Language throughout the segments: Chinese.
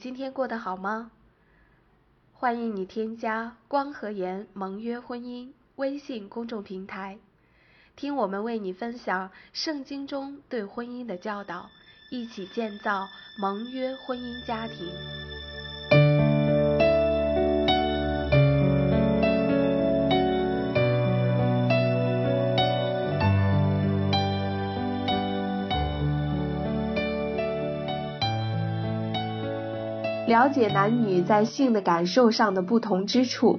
今天过得好吗？欢迎你添加光和颜盟约婚姻微信公众平台，听我们为你分享圣经中对婚姻的教导，一起建造盟约婚姻家庭。了解男女在性的感受上的不同之处，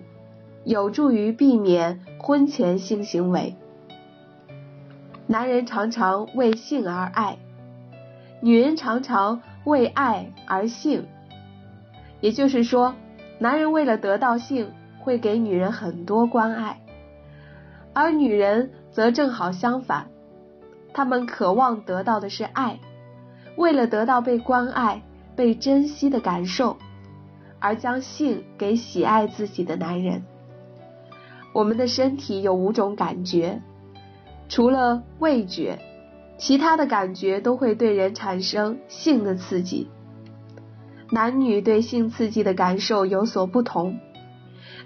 有助于避免婚前性行为。男人常常为性而爱，女人常常为爱而性。也就是说，男人为了得到性，会给女人很多关爱，而女人则正好相反，他们渴望得到的是爱，为了得到被关爱。被珍惜的感受，而将性给喜爱自己的男人。我们的身体有五种感觉，除了味觉，其他的感觉都会对人产生性的刺激。男女对性刺激的感受有所不同，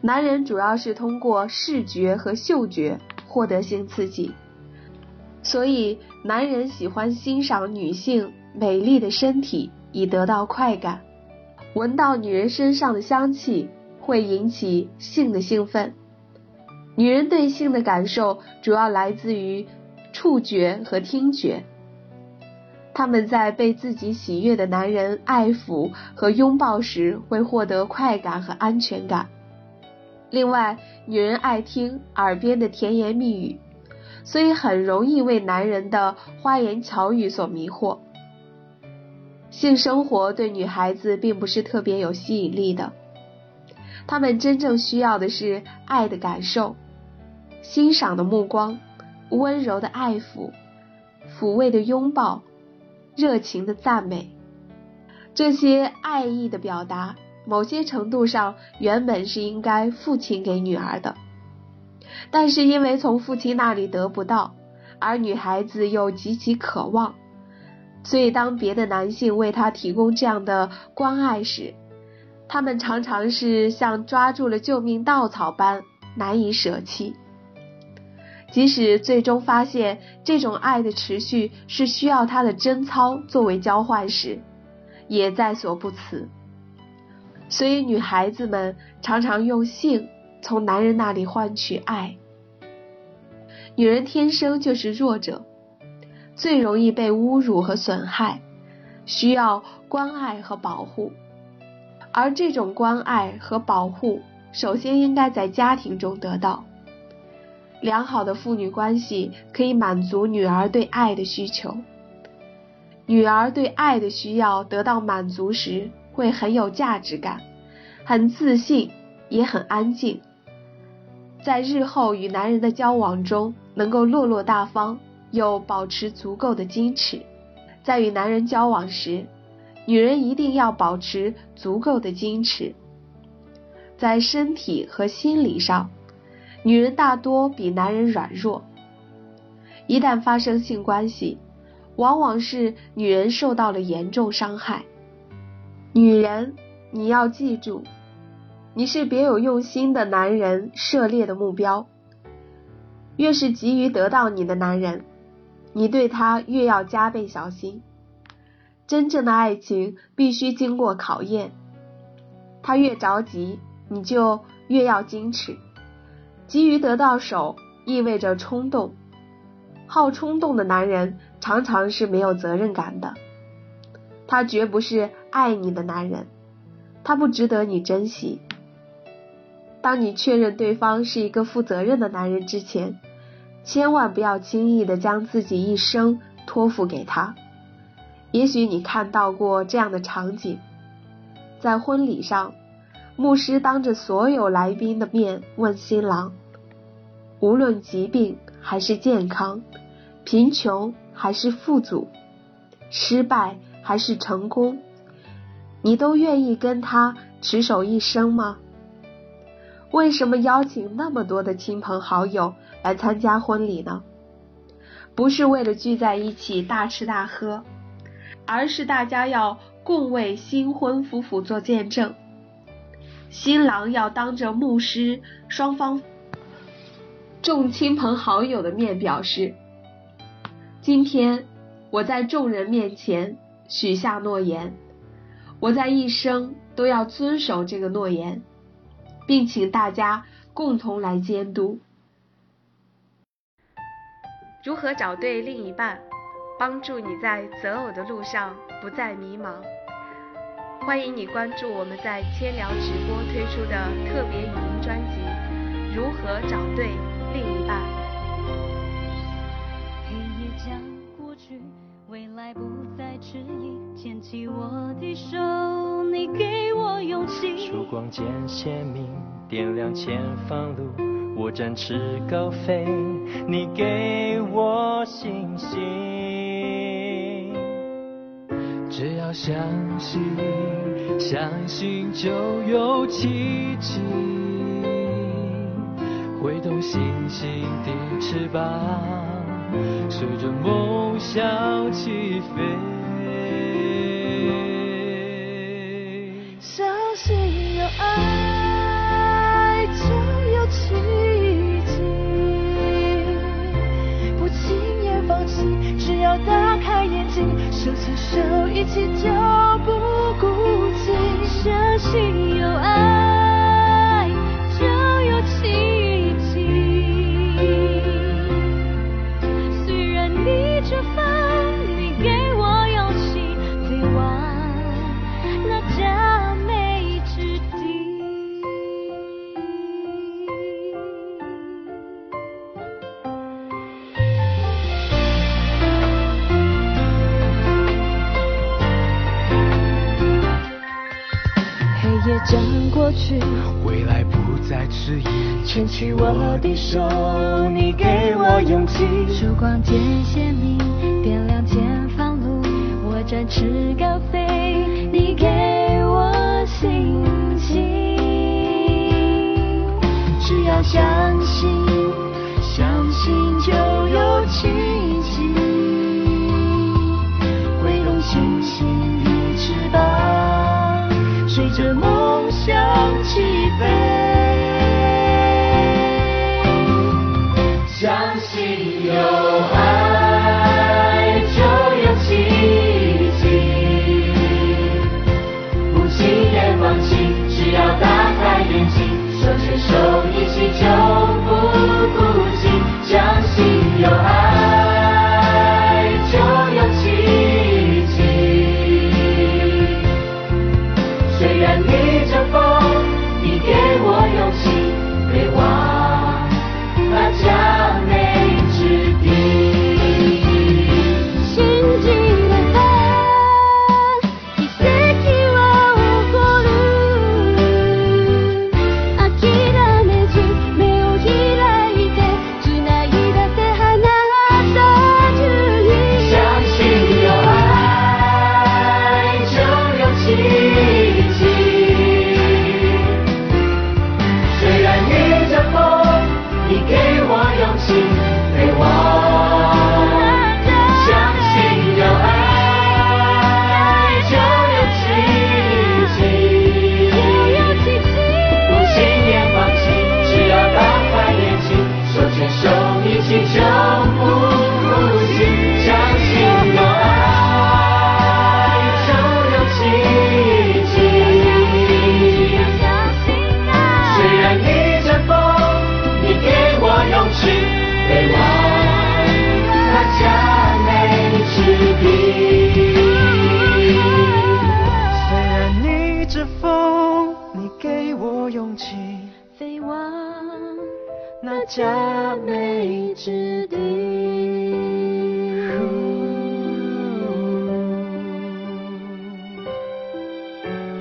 男人主要是通过视觉和嗅觉获得性刺激，所以男人喜欢欣赏女性美丽的身体。以得到快感，闻到女人身上的香气会引起性的兴奋。女人对性的感受主要来自于触觉和听觉，他们在被自己喜悦的男人爱抚和拥抱时会获得快感和安全感。另外，女人爱听耳边的甜言蜜语，所以很容易为男人的花言巧语所迷惑。性生活对女孩子并不是特别有吸引力的，她们真正需要的是爱的感受、欣赏的目光、温柔的爱抚、抚慰的拥抱、热情的赞美。这些爱意的表达，某些程度上原本是应该父亲给女儿的，但是因为从父亲那里得不到，而女孩子又极其渴望。所以，当别的男性为她提供这样的关爱时，他们常常是像抓住了救命稻草般难以舍弃。即使最终发现这种爱的持续是需要他的贞操作为交换时，也在所不辞。所以，女孩子们常常用性从男人那里换取爱。女人天生就是弱者。最容易被侮辱和损害，需要关爱和保护，而这种关爱和保护，首先应该在家庭中得到。良好的父女关系可以满足女儿对爱的需求，女儿对爱的需要得到满足时，会很有价值感，很自信，也很安静，在日后与男人的交往中，能够落落大方。又保持足够的矜持，在与男人交往时，女人一定要保持足够的矜持。在身体和心理上，女人大多比男人软弱。一旦发生性关系，往往是女人受到了严重伤害。女人，你要记住，你是别有用心的男人涉猎的目标。越是急于得到你的男人。你对他越要加倍小心，真正的爱情必须经过考验。他越着急，你就越要矜持。急于得到手意味着冲动，好冲动的男人常常是没有责任感的，他绝不是爱你的男人，他不值得你珍惜。当你确认对方是一个负责任的男人之前。千万不要轻易的将自己一生托付给他。也许你看到过这样的场景：在婚礼上，牧师当着所有来宾的面问新郎，无论疾病还是健康，贫穷还是富足，失败还是成功，你都愿意跟他持守一生吗？为什么邀请那么多的亲朋好友？来参加婚礼呢，不是为了聚在一起大吃大喝，而是大家要共为新婚夫妇做见证。新郎要当着牧师、双方众亲朋好友的面表示：“今天我在众人面前许下诺言，我在一生都要遵守这个诺言，并请大家共同来监督。”如何找对另一半，帮助你在择偶的路上不再迷茫？欢迎你关注我们在千聊直播推出的特别语音专辑《如何找对另一半》。黑夜将过去，未来不再迟疑，牵起我的手，你给我勇气。曙光渐鲜明，点亮前方路。我展翅高飞，你给我信心。只要相信，相信就有奇迹。挥动星星的翅膀，随着梦想起飞。相信有爱手牵手一起就不孤寂。相信有爱夜将过去，未来不再迟疑，牵起我的手，你给我勇气。曙光渐鲜明，点亮前方路。我展翅高飞，你给我信心。只要相信，起飞。相信有爱就有奇迹，不轻言放弃，只要打开眼睛，手牵手一起就不孤寂。相信有爱就有奇迹。虽然逆飞往那佳美之地。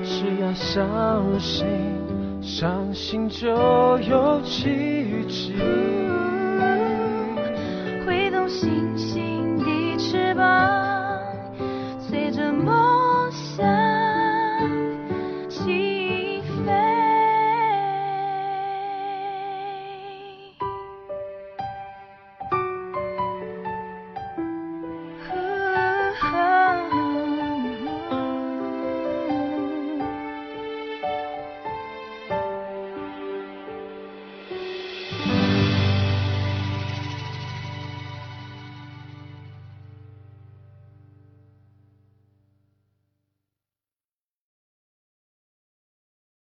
只要相信，相信就有奇迹。挥动星星